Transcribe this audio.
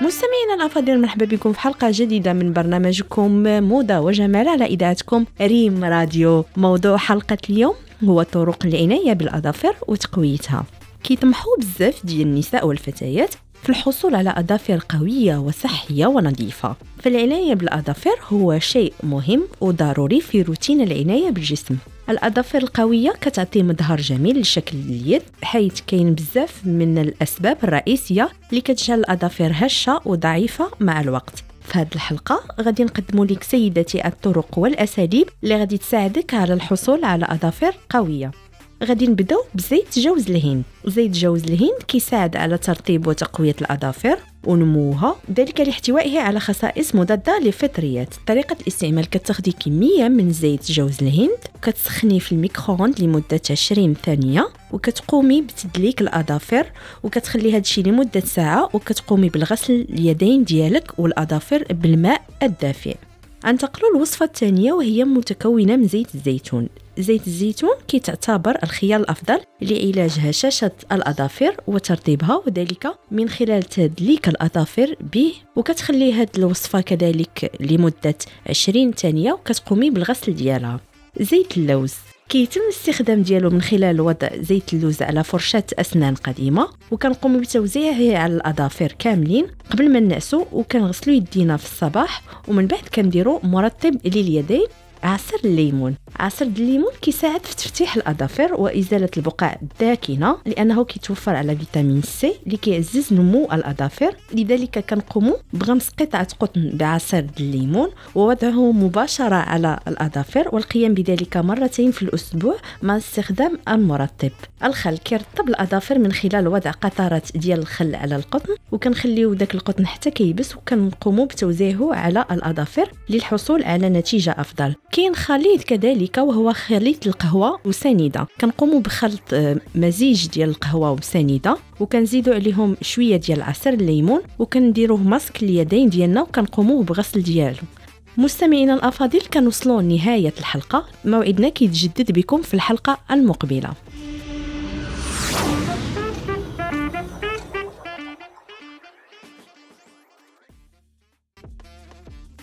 مستمعينا الأفاضل مرحبا بكم في حلقة جديدة من برنامجكم موضة وجمال على إذاعتكم ريم راديو. موضوع حلقة اليوم هو طرق العناية بالأظافر وتقويتها. كيطمحوا بزاف ديال النساء والفتيات في الحصول على أظافر قوية وصحية ونظيفة. فالعناية بالأظافر هو شيء مهم وضروري في روتين العناية بالجسم. الأظافر القوية كتعطي مظهر جميل لشكل اليد حيث كاين بزاف من الأسباب الرئيسية اللي كتجعل الأظافر هشة وضعيفة مع الوقت. في هذه الحلقة غادي نقدم لك سيدتي الطرق والأساليب اللي غادي تساعدك على الحصول على أظافر قوية. غادي نبدأو بزيت جوز الهند. زيت جوز الهند كيساعد على ترطيب وتقوية الأظافر ونموها ذلك لاحتوائه على خصائص مضادة للفطريات طريقة الاستعمال كتاخدي كمية من زيت جوز الهند كتسخني في الميكرووند لمدة 20 ثانية وكتقومي بتدليك الأظافر وكتخلي هادشي لمدة ساعة وكتقومي بالغسل اليدين ديالك والأظافر بالماء الدافئ. انتقلوا الوصفة الثانية وهي متكونة من زيت الزيتون. زيت الزيتون كيتعتبر الخيار الأفضل لعلاج هشاشة الأظافر وترطيبها وذلك من خلال تدليك الأظافر به وكتخلي هاد الوصفة كذلك لمدة 20 ثانية وكتقومي بالغسل ديالها. زيت اللوز كيتم الاستخدام ديالو من خلال وضع زيت اللوز على فرشاة أسنان قديمة وكنقوم بتوزيعه على الأظافر كاملين قبل ما نعسو وكنغسلو يدينا في الصباح ومن بعد كنديرو مرطب لليدين. عصير الليمون. عصير الليمون كيساعد في تفتيح الأظافر وإزالة البقع الداكنة لأنه كيتوفر على فيتامين سي اللي كيعزز نمو الأظافر. لذلك كنقوم بغمس قطعة قطن بعصير الليمون ووضعه مباشرة على الأظافر والقيام بذلك مرتين في الأسبوع مع استخدام المرطب. الخل كيرطب الأظافر من خلال وضع قطرات ديال الخل على القطن وكنخليو داك القطن حتى كيبس وكنقوموا بتوزيعه على الأظافر للحصول على نتيجة أفضل. كاين خليط كذلك وهو خليط القهوة وسنيدة. كنقوموا بخلط آه، مزيج ديال القهوة وسنيدة وكنزيدوا عليهم شوية ديال عصير الليمون وكنديروه ماسك اليدين ديالنا وكنقوموا بغسل ديالو. مستمعينا الأفاضل كنوصلوا لنهاية الحلقة. موعدنا كيتجدد بكم في الحلقة المقبلة.